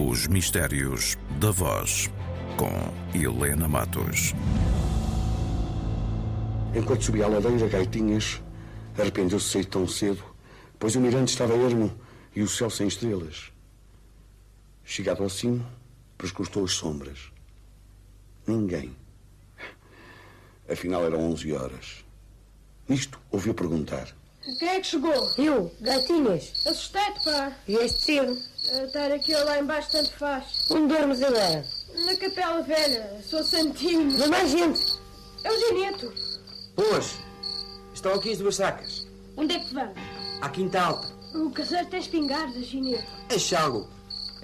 Os Mistérios da Voz, com Helena Matos. Enquanto subia a ladeira, Gaitinhas arrependeu-se de sair tão cedo, pois o mirante estava ermo e o céu sem estrelas. Chegado ao cimo, prescostou as sombras. Ninguém. Afinal, eram onze horas. Nisto, ouviu perguntar. Quem é que chegou? Eu, gatinhas. Assustei-te, pá. Vieste cedo. Estar aqui ou lá embaixo tanto faz. Onde dormes agora? Na capela velha, sou santinho. Não mais gente. É o Gineto. Boas. Estão aqui as duas sacas. Onde é que vamos? À quinta alta. O caseiro tem espingardas, Gineto. É algo.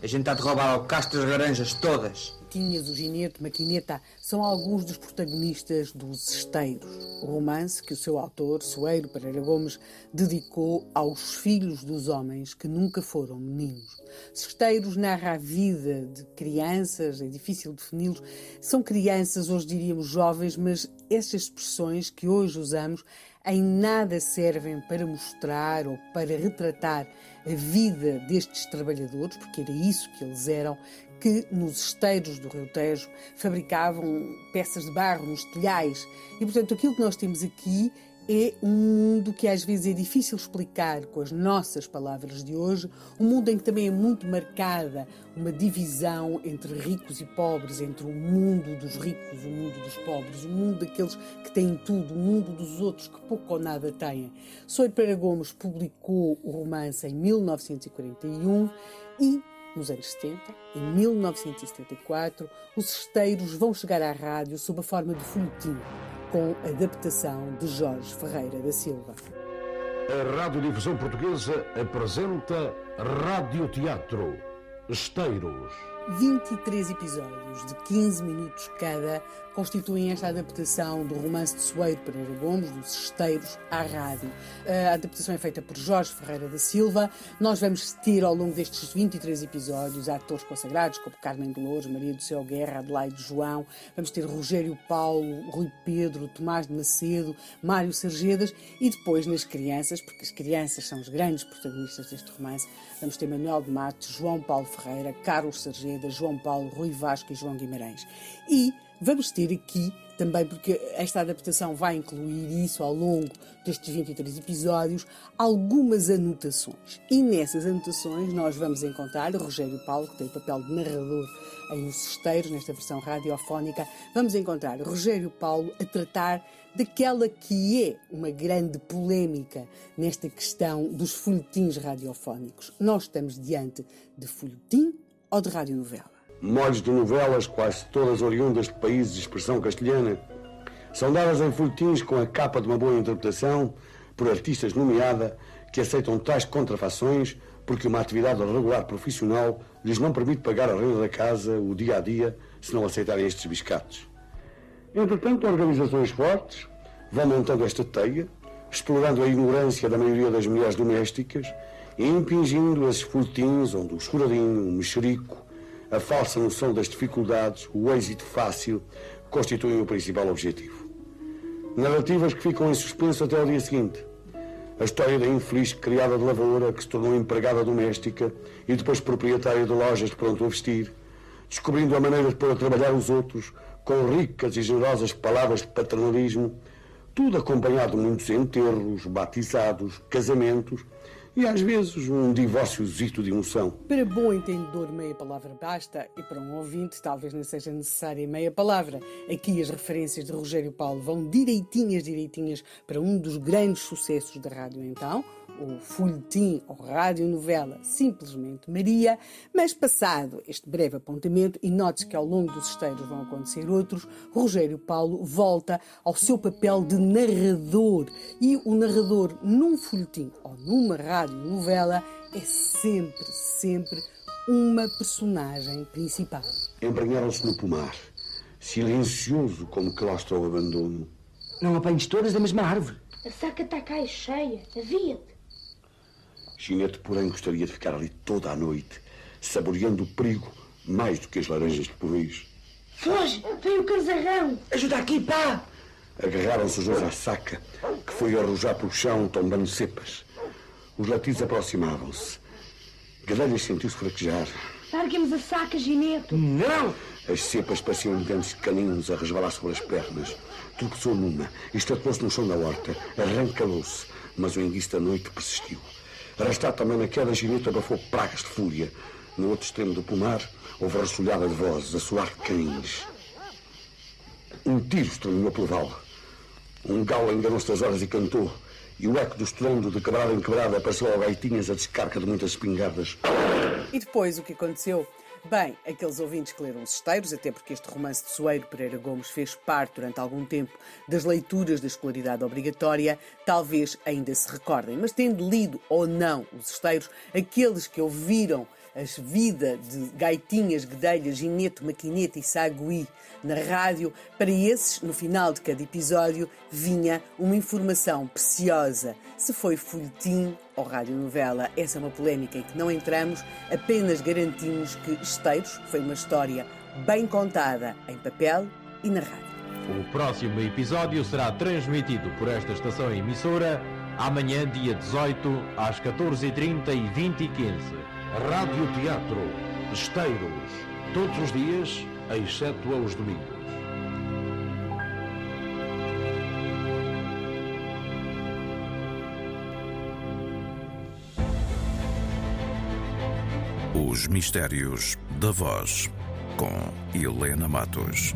A gente está de roubar ao castro as laranjas todas. Tinhas, o Gineto, Maquineta, são alguns dos protagonistas dos Esteiros, o romance que o seu autor, Soeiro Pereira Gomes, dedicou aos filhos dos homens que nunca foram meninos. Esteiros narra a vida de crianças, é difícil defini-los. São crianças, hoje diríamos jovens, mas essas expressões que hoje usamos em nada servem para mostrar ou para retratar a vida destes trabalhadores, porque era isso que eles eram, que nos esteiros do Rio Tejo fabricavam peças de barro nos telhais. E, portanto, aquilo que nós temos aqui é um mundo que às vezes é difícil explicar com as nossas palavras de hoje, um mundo em que também é muito marcada uma divisão entre ricos e pobres, entre o mundo dos ricos, o mundo dos pobres, o mundo daqueles que têm tudo, o mundo dos outros que pouco ou nada têm. Soy Para Gomes publicou o romance em 1941 e nos anos 70, em 1974, os esteiros vão chegar à rádio sob a forma de folhetim, com adaptação de Jorge Ferreira da Silva. A Radiodifusão Portuguesa apresenta Radioteatro Esteiros. 23 episódios de 15 minutos cada constituem esta adaptação do romance de Soeiro Pereira Gomes, dos Esteiros, à rádio. A adaptação é feita por Jorge Ferreira da Silva. Nós vamos ter ao longo destes 23 episódios atores consagrados como Carmen Dolores, Maria do Céu Guerra, Adelaide João. Vamos ter Rogério Paulo, Rui Pedro, Tomás de Macedo, Mário Sergedas e depois nas crianças, porque as crianças são os grandes protagonistas deste romance, vamos ter Manuel de Matos, João Paulo Ferreira, Carlos Sergeda, João Paulo, Rui Vasco e João Guimarães. E Vamos ter aqui também, porque esta adaptação vai incluir isso ao longo destes 23 episódios, algumas anotações. E nessas anotações nós vamos encontrar Rogério Paulo, que tem o papel de narrador em Os nesta versão radiofónica. Vamos encontrar Rogério Paulo a tratar daquela que é uma grande polémica nesta questão dos folhetins radiofónicos. Nós estamos diante de folhetim ou de radionovela? molhos de novelas, quase todas oriundas de países de expressão castelhana, são dadas em folhetins com a capa de uma boa interpretação, por artistas nomeada, que aceitam tais contrafações porque uma atividade regular profissional lhes não permite pagar a renda da casa, o dia a dia, se não aceitarem estes biscates. Entretanto, organizações fortes vão montando esta teia, explorando a ignorância da maioria das mulheres domésticas impingindo esses folhetins onde o choradinho, o mexerico, a falsa noção das dificuldades, o êxito fácil, constituem o principal objetivo. Narrativas que ficam em suspenso até ao dia seguinte. A história da infeliz criada de lavoura que se tornou empregada doméstica e depois proprietária de lojas de pronto a vestir, descobrindo a maneira de pôr a trabalhar os outros com ricas e generosas palavras de paternalismo, tudo acompanhado de muitos enterros, batizados, casamentos e às vezes um divórciozito de emoção. Para bom entendedor, meia palavra basta, e para um ouvinte talvez não seja necessária meia palavra. Aqui as referências de Rogério Paulo vão direitinhas, direitinhas para um dos grandes sucessos da rádio então, o folhetim ou radionovela Simplesmente Maria, mas passado este breve apontamento, e note que ao longo dos esteiros vão acontecer outros, Rogério Paulo volta ao seu papel de narrador. E o narrador num folhetim ou numa radionovela é sempre, sempre uma personagem principal. Embranharam-se no pomar, silencioso como claustro ao abandono. Não apanhes todas da mesma árvore. A saca está cá cheia. Havia-te. Ginete, porém, gostaria de ficar ali toda a noite, saboreando o perigo mais do que as laranjas de porris. Foge! Vem o carzarrão! Ajuda aqui, pá! Agarraram-se os dois à saca, que foi arrojar pelo chão, tombando cepas. Os latidos aproximavam-se. Gadelhas sentiu-se fraquejar. Larguemos a saca, Gineto. Não! As cepas pareciam dentes caninos a resvalar sobre as pernas. Tropeçou numa estatuou-se no chão da horta. Arrancalou-se, mas o enguiço da noite persistiu. Arrastado também na queda, Gineto abafou pragas de fúria. No outro extremo do pomar, houve ressolhada de vozes, a soar de cães. Um tiro estranhou pelo vale. Um galo enganou-se das horas e cantou. E o eco do estrondo de quebrada em quebrada apareceu ao gaitinhas a descarga de muitas espingardas. E depois o que aconteceu? Bem, aqueles ouvintes que leram os esteiros, até porque este romance de Soeiro Pereira Gomes fez parte durante algum tempo das leituras da escolaridade obrigatória, talvez ainda se recordem. Mas tendo lido ou não os esteiros, aqueles que ouviram a vida de gaitinhas, guedelhas, gineto, maquineta e sagui na rádio, para esses, no final de cada episódio, vinha uma informação preciosa. Se foi folhetim ou radionovela, essa é uma polémica em que não entramos, apenas garantimos que Esteiros foi uma história bem contada em papel e na rádio. O próximo episódio será transmitido por esta estação emissora amanhã, dia 18, às 14h30 e 20 h 15 Rádio Teatro, Esteiros, todos os dias, exceto aos domingos. Os Mistérios da Voz, com Helena Matos.